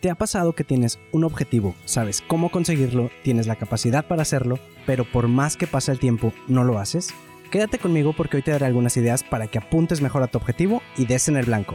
¿Te ha pasado que tienes un objetivo, sabes cómo conseguirlo, tienes la capacidad para hacerlo, pero por más que pase el tiempo no lo haces? Quédate conmigo porque hoy te daré algunas ideas para que apuntes mejor a tu objetivo y des en el blanco.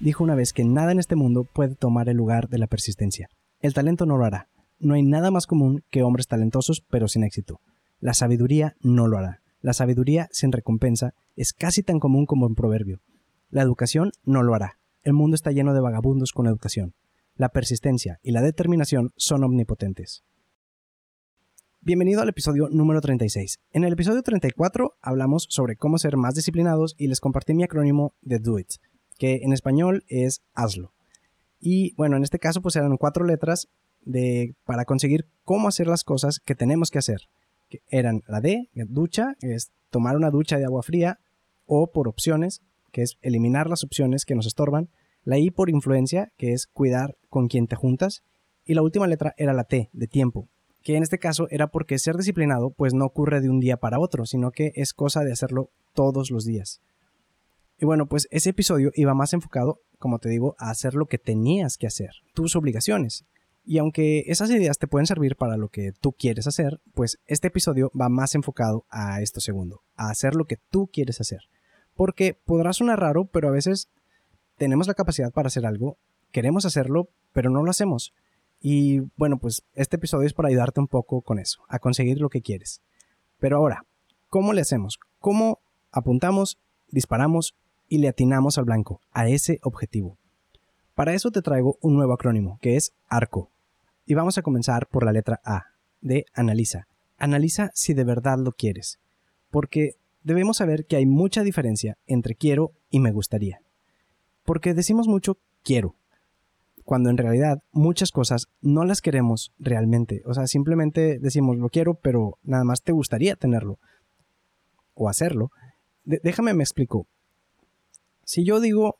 dijo una vez que nada en este mundo puede tomar el lugar de la persistencia. El talento no lo hará. No hay nada más común que hombres talentosos pero sin éxito. La sabiduría no lo hará. La sabiduría sin recompensa es casi tan común como un proverbio. La educación no lo hará. El mundo está lleno de vagabundos con educación. La persistencia y la determinación son omnipotentes. Bienvenido al episodio número 36. En el episodio 34 hablamos sobre cómo ser más disciplinados y les compartí mi acrónimo de Do It, que en español es hazlo. Y bueno, en este caso pues eran cuatro letras de, para conseguir cómo hacer las cosas que tenemos que hacer. Que eran la D, ducha, es tomar una ducha de agua fría, o por opciones, que es eliminar las opciones que nos estorban, la I por influencia, que es cuidar con quien te juntas, y la última letra era la T, de tiempo, que en este caso era porque ser disciplinado pues no ocurre de un día para otro, sino que es cosa de hacerlo todos los días. Y bueno, pues ese episodio iba más enfocado, como te digo, a hacer lo que tenías que hacer, tus obligaciones. Y aunque esas ideas te pueden servir para lo que tú quieres hacer, pues este episodio va más enfocado a esto segundo, a hacer lo que tú quieres hacer. Porque podrá sonar raro, pero a veces tenemos la capacidad para hacer algo, queremos hacerlo, pero no lo hacemos. Y bueno, pues este episodio es para ayudarte un poco con eso, a conseguir lo que quieres. Pero ahora, ¿cómo le hacemos? ¿Cómo apuntamos, disparamos y le atinamos al blanco, a ese objetivo. Para eso te traigo un nuevo acrónimo, que es ARCO. Y vamos a comenzar por la letra A, de analiza. Analiza si de verdad lo quieres, porque debemos saber que hay mucha diferencia entre quiero y me gustaría. Porque decimos mucho quiero, cuando en realidad muchas cosas no las queremos realmente. O sea, simplemente decimos lo quiero, pero nada más te gustaría tenerlo o hacerlo. déjame me explico. Si yo digo,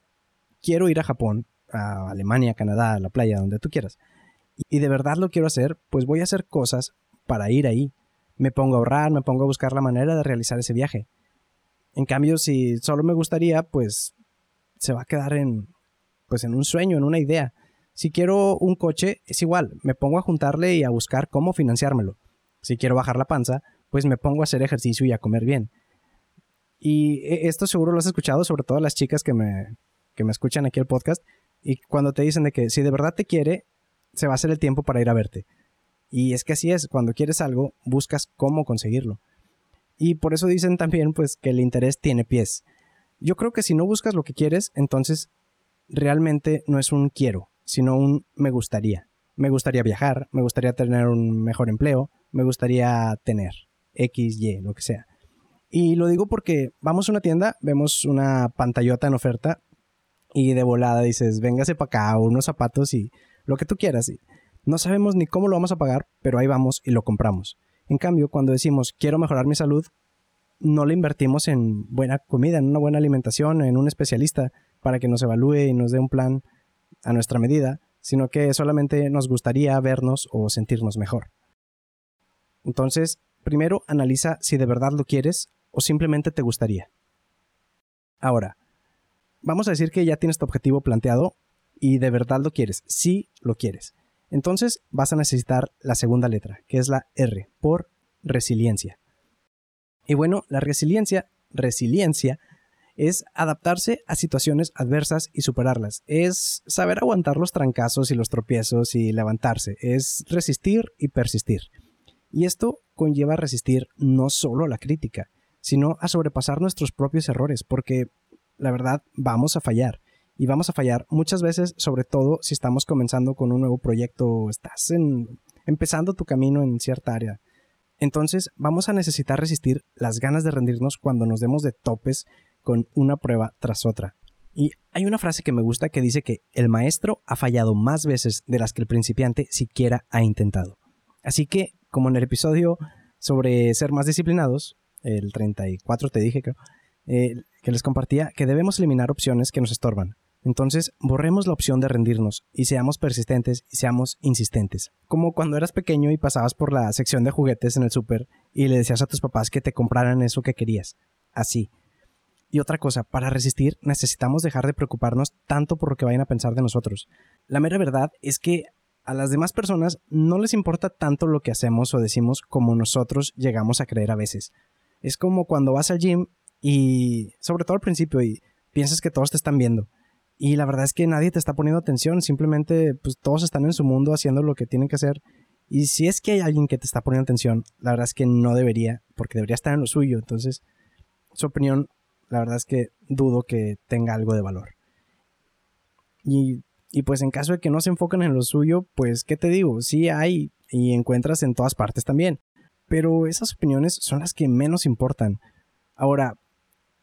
quiero ir a Japón, a Alemania, Canadá, a la playa, donde tú quieras, y de verdad lo quiero hacer, pues voy a hacer cosas para ir ahí. Me pongo a ahorrar, me pongo a buscar la manera de realizar ese viaje. En cambio, si solo me gustaría, pues se va a quedar en, pues en un sueño, en una idea. Si quiero un coche, es igual, me pongo a juntarle y a buscar cómo financiármelo. Si quiero bajar la panza, pues me pongo a hacer ejercicio y a comer bien. Y e, esto seguro lo has escuchado, sobre todo las chicas que me, que me escuchan aquí el podcast. Y cuando te dicen de que si de verdad te quiere, se va a hacer el tiempo para ir a verte. Y es que así es, cuando quieres algo, buscas cómo conseguirlo. Y por eso dicen también pues que el interés tiene pies. Yo creo que si no buscas lo que quieres, entonces realmente no es un quiero, sino un me gustaría. Me gustaría viajar, me gustaría tener un mejor empleo, me gustaría tener X, Y, lo que sea. Y lo digo porque vamos a una tienda, vemos una pantallota en oferta y de volada dices, véngase para acá, unos zapatos y lo que tú quieras. No sabemos ni cómo lo vamos a pagar, pero ahí vamos y lo compramos. En cambio, cuando decimos quiero mejorar mi salud, no le invertimos en buena comida, en una buena alimentación, en un especialista para que nos evalúe y nos dé un plan a nuestra medida, sino que solamente nos gustaría vernos o sentirnos mejor. Entonces, primero analiza si de verdad lo quieres o simplemente te gustaría. Ahora, vamos a decir que ya tienes tu objetivo planteado y de verdad lo quieres, sí lo quieres. Entonces vas a necesitar la segunda letra, que es la R, por resiliencia. Y bueno, la resiliencia, resiliencia, es adaptarse a situaciones adversas y superarlas. Es saber aguantar los trancazos y los tropiezos y levantarse. Es resistir y persistir. Y esto conlleva resistir no solo la crítica, sino a sobrepasar nuestros propios errores, porque la verdad vamos a fallar. Y vamos a fallar muchas veces, sobre todo si estamos comenzando con un nuevo proyecto o estás empezando tu camino en cierta área. Entonces vamos a necesitar resistir las ganas de rendirnos cuando nos demos de topes con una prueba tras otra. Y hay una frase que me gusta que dice que el maestro ha fallado más veces de las que el principiante siquiera ha intentado. Así que, como en el episodio sobre ser más disciplinados, el 34 te dije eh, que les compartía que debemos eliminar opciones que nos estorban. Entonces, borremos la opción de rendirnos y seamos persistentes y seamos insistentes. Como cuando eras pequeño y pasabas por la sección de juguetes en el súper y le decías a tus papás que te compraran eso que querías. Así. Y otra cosa, para resistir necesitamos dejar de preocuparnos tanto por lo que vayan a pensar de nosotros. La mera verdad es que a las demás personas no les importa tanto lo que hacemos o decimos como nosotros llegamos a creer a veces. Es como cuando vas al gym y, sobre todo al principio, y piensas que todos te están viendo. Y la verdad es que nadie te está poniendo atención, simplemente pues todos están en su mundo haciendo lo que tienen que hacer. Y si es que hay alguien que te está poniendo atención, la verdad es que no debería, porque debería estar en lo suyo. Entonces, su opinión, la verdad es que dudo que tenga algo de valor. Y, y pues en caso de que no se enfoquen en lo suyo, pues, ¿qué te digo? Sí hay y encuentras en todas partes también. Pero esas opiniones son las que menos importan. Ahora,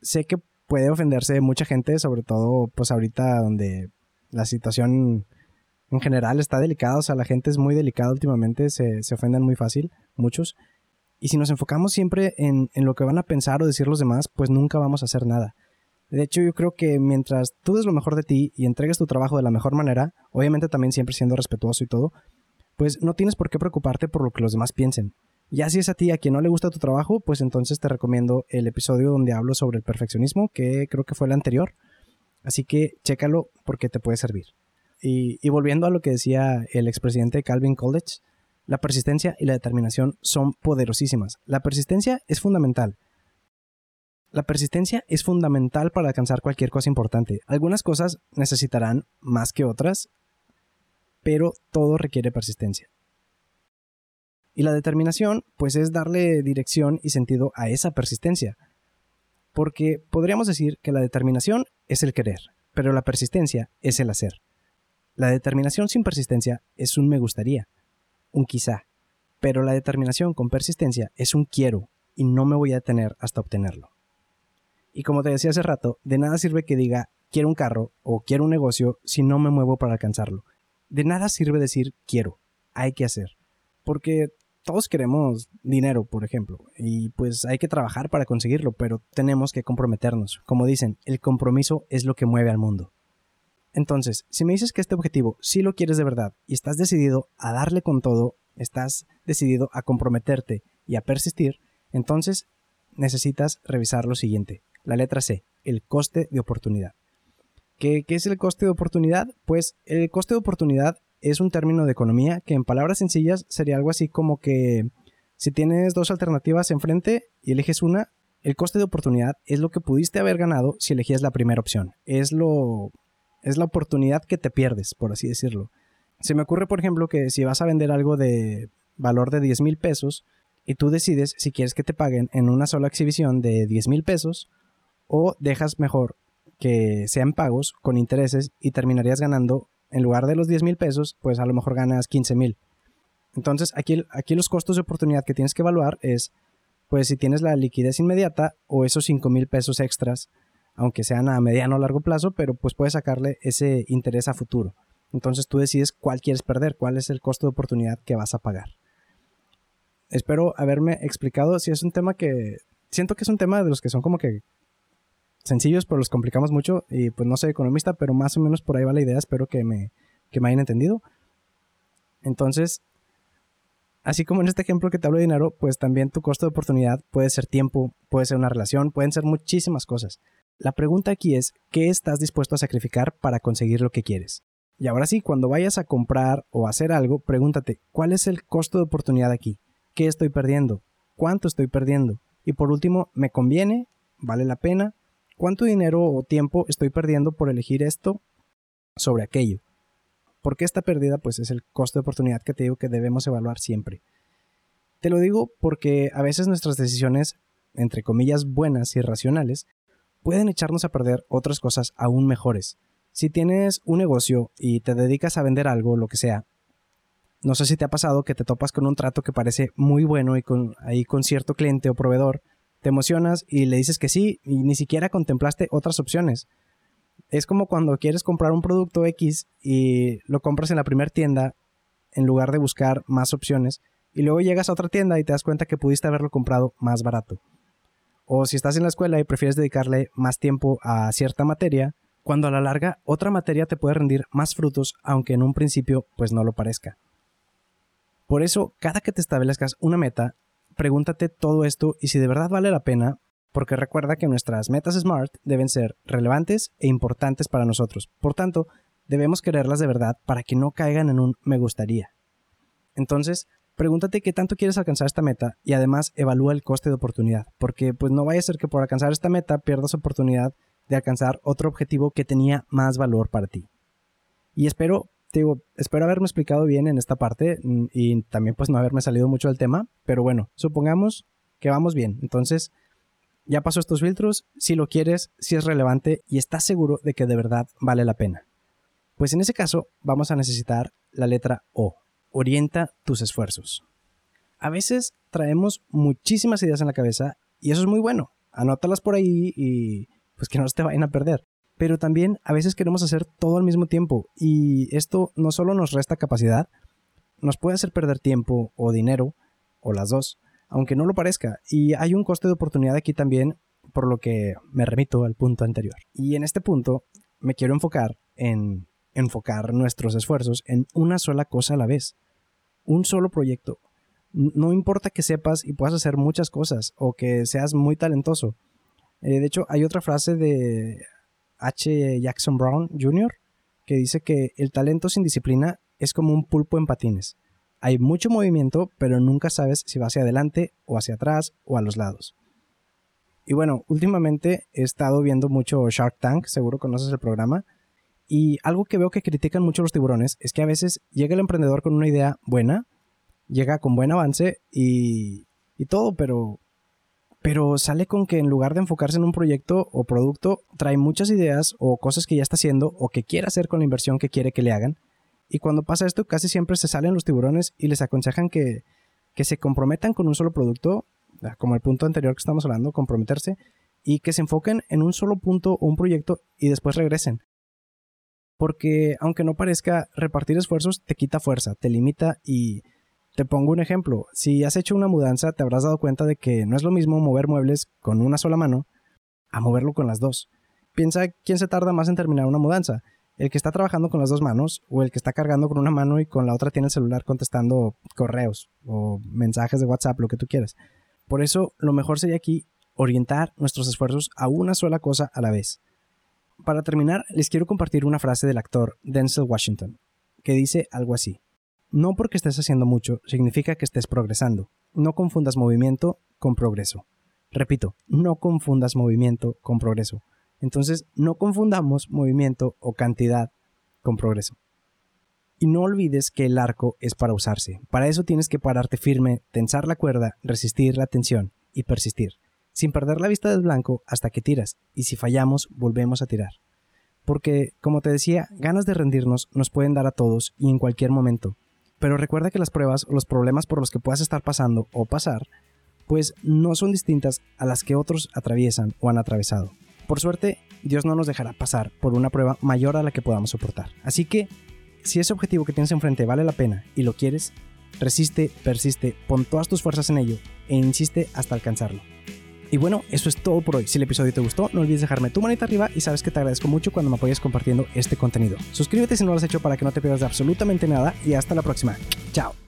sé que puede ofenderse mucha gente, sobre todo pues ahorita donde la situación en general está delicada, o sea, la gente es muy delicada últimamente, se, se ofenden muy fácil, muchos. Y si nos enfocamos siempre en, en, lo que van a pensar o decir los demás, pues nunca vamos a hacer nada. De hecho, yo creo que mientras tú des lo mejor de ti y entregues tu trabajo de la mejor manera, obviamente también siempre siendo respetuoso y todo, pues no tienes por qué preocuparte por lo que los demás piensen. Ya si es a ti a quien no le gusta tu trabajo, pues entonces te recomiendo el episodio donde hablo sobre el perfeccionismo, que creo que fue el anterior. Así que chécalo porque te puede servir. Y, volviendo a lo que decía el expresidente Calvin Coolidge, la persistencia y la determinación son poderosísimas. La persistencia es fundamental. La persistencia es fundamental para alcanzar cualquier cosa importante. Algunas cosas necesitarán más que otras, pero todo requiere persistencia. Y la determinación, pues es darle dirección y sentido a esa persistencia. Porque podríamos decir que la determinación es el querer, pero la persistencia es el hacer. La determinación sin persistencia es un me gustaría, un quizá, pero la determinación con persistencia es un quiero y no me voy a detener hasta obtenerlo. Y como te decía hace rato, de nada sirve que diga quiero un carro o quiero un negocio si no me muevo para alcanzarlo. De nada sirve decir quiero, hay que hacer. Porque todos queremos dinero, por ejemplo, y pues hay que trabajar para conseguirlo, pero tenemos que comprometernos. Como dicen, el compromiso es lo que mueve al mundo. Entonces, si me dices que este objetivo sí lo quieres de verdad y estás decidido a darle con todo, estás decidido a comprometerte y a persistir, entonces necesitas revisar lo siguiente. La letra C, el coste de oportunidad. ¿Qué, ¿Qué, es el coste de oportunidad? Pues el coste de oportunidad es un término de economía que en palabras sencillas sería algo así como que si tienes dos alternativas enfrente y eliges una, el coste de oportunidad es lo que pudiste haber ganado si elegías la primera opción. Es lo es la oportunidad que te pierdes, por así decirlo. Se me ocurre, por ejemplo, que si vas a vender algo de valor de 10 mil pesos y tú decides si quieres que te paguen en una sola exhibición de 10 mil pesos o dejas mejor que sean pagos con intereses y terminarías ganando en lugar de los 10 mil pesos, pues a lo mejor ganas 15 mil. Entonces, aquí, aquí los costos de oportunidad que tienes que evaluar es, pues si tienes la liquidez inmediata o esos 5 mil pesos extras, aunque sean a mediano o largo plazo, pero pues puedes sacarle ese interés a futuro. Entonces tú decides cuál quieres perder, cuál es el costo de oportunidad que vas a pagar. Espero haberme explicado si es un tema que... Siento que es un tema de los que son como que sencillos, pero los complicamos mucho. Y pues no soy economista, pero más o menos por ahí va la idea. Espero que me, que me hayan entendido. Entonces, así como en este ejemplo que te hablo de dinero, pues también tu costo de oportunidad puede ser tiempo, puede ser una relación, pueden ser muchísimas cosas. La pregunta aquí es, ¿qué estás dispuesto a sacrificar para conseguir lo que quieres? Y ahora sí, cuando vayas a comprar o hacer algo, pregúntate, ¿cuál es el costo de oportunidad aquí? ¿Qué estoy perdiendo? ¿Cuánto estoy perdiendo? Y por último, ¿me conviene? ¿Vale la pena? ¿Cuánto dinero o tiempo estoy perdiendo por elegir esto sobre aquello? Porque esta pérdida pues es el costo de oportunidad que te digo que debemos evaluar siempre. Te lo digo porque a veces nuestras decisiones, entre comillas buenas y racionales, pueden echarnos a perder otras cosas aún mejores. Si tienes un negocio y te dedicas a vender algo, lo que sea, no sé si te ha pasado que te topas con un trato que parece muy bueno y con, ahí con cierto cliente o proveedor te emocionas y le dices que sí y ni siquiera contemplaste otras opciones. Es como cuando quieres comprar un producto X y lo compras en la primera tienda en lugar de buscar más opciones y luego llegas a otra tienda y te das cuenta que pudiste haberlo comprado más barato. O si estás en la escuela y prefieres dedicarle más tiempo a cierta materia, cuando a la larga otra materia te puede rendir más frutos aunque en un principio pues no lo parezca. Por eso, cada que te establezcas una meta, pregúntate todo esto y si de verdad vale la pena, porque recuerda que nuestras metas SMART deben ser relevantes e importantes para nosotros. Por tanto, debemos quererlas de verdad para que no caigan en un me gustaría. Entonces, pregúntate qué tanto quieres alcanzar esta meta y además evalúa el coste de oportunidad, porque pues no vaya a ser que por alcanzar esta meta pierdas oportunidad de alcanzar otro objetivo que tenía más valor para ti. Y espero, digo, espero haberme explicado bien en esta parte mm, y también pues no haberme salido mucho del tema, pero bueno, supongamos que vamos bien. Entonces, ya pasó estos filtros, si lo quieres, si es relevante y estás seguro de que de verdad vale la pena. Pues en ese caso vamos a necesitar la letra O. Orienta tus esfuerzos. A veces traemos muchísimas ideas en la cabeza y eso es muy bueno. Anótalas por ahí y pues que no se te vayan a perder. Pero también a veces queremos hacer todo al mismo tiempo y esto no solo nos resta capacidad, nos puede hacer perder tiempo o dinero, o las dos, aunque no lo parezca. Y hay un coste de oportunidad aquí también, por lo que me remito al punto anterior. Y en este punto me quiero enfocar en enfocar nuestros esfuerzos en una sola cosa a la vez. Un solo proyecto. No importa que sepas y puedas hacer muchas cosas o que seas muy talentoso. Eh, de hecho, hay otra frase de H. Jackson Brown Jr. que dice que el talento sin disciplina es como un pulpo en patines. Hay mucho movimiento, pero nunca sabes si va hacia adelante o hacia atrás o a los lados. Y bueno, últimamente he estado viendo mucho Shark Tank, seguro conoces el programa. Y algo que veo que critican mucho los tiburones es que a veces llega el emprendedor con una idea buena, llega con buen avance y, y todo, pero, pero sale con que en lugar de enfocarse en un proyecto o producto, trae muchas ideas o cosas que ya está haciendo o que quiere hacer con la inversión que quiere que le hagan y cuando pasa esto, casi siempre se salen los tiburones y les aconsejan que, se comprometan con un solo producto, ah, como el punto anterior que estamos hablando, comprometerse, y que se enfoquen en un solo punto o un proyecto y después regresen. Porque aunque no parezca, repartir esfuerzos te quita fuerza, te limita y te pongo un ejemplo. Si has hecho una mudanza, te habrás dado cuenta de que no es lo mismo mover muebles con una sola mano a moverlo con las dos. Piensa quién se tarda más en terminar una mudanza, el que está trabajando con las dos manos o el que está cargando con una mano y con la otra tiene el celular contestando correos o mensajes de WhatsApp, lo que tú quieras. Por eso, lo mejor sería aquí orientar nuestros esfuerzos a una sola cosa a la vez. Para terminar, les quiero compartir una frase del actor Denzel Washington, que dice algo así. No porque estés haciendo mucho significa que estés progresando. No confundas movimiento con progreso. Repito, no confundas movimiento con progreso. Entonces, no confundamos movimiento o cantidad con progreso. Y no olvides que el arco es para usarse. Para eso tienes que pararte firme, tensar la cuerda, resistir la tensión y persistir, sin perder la vista del blanco hasta que tiras, y si fallamos, volvemos a tirar. Porque, como te decía, ganas de rendirnos nos pueden dar a todos y en cualquier momento. Pero recuerda que las pruebas o los problemas por los que puedas estar pasando o pasar, pues no son distintas a las que otros atraviesan o han atravesado. Por suerte, Dios no nos dejará pasar por una prueba mayor a la que podamos soportar. Así que, si ese objetivo que tienes enfrente vale la pena y lo quieres, resiste, persiste, pon todas tus fuerzas en ello e insiste hasta alcanzarlo. Y bueno, eso es todo por hoy. Si el episodio te gustó, no olvides dejarme tu manita arriba y sabes que te agradezco mucho cuando me apoyes compartiendo este contenido. Suscríbete si no lo has hecho para que no te pierdas de absolutamente nada y hasta la próxima. Chao.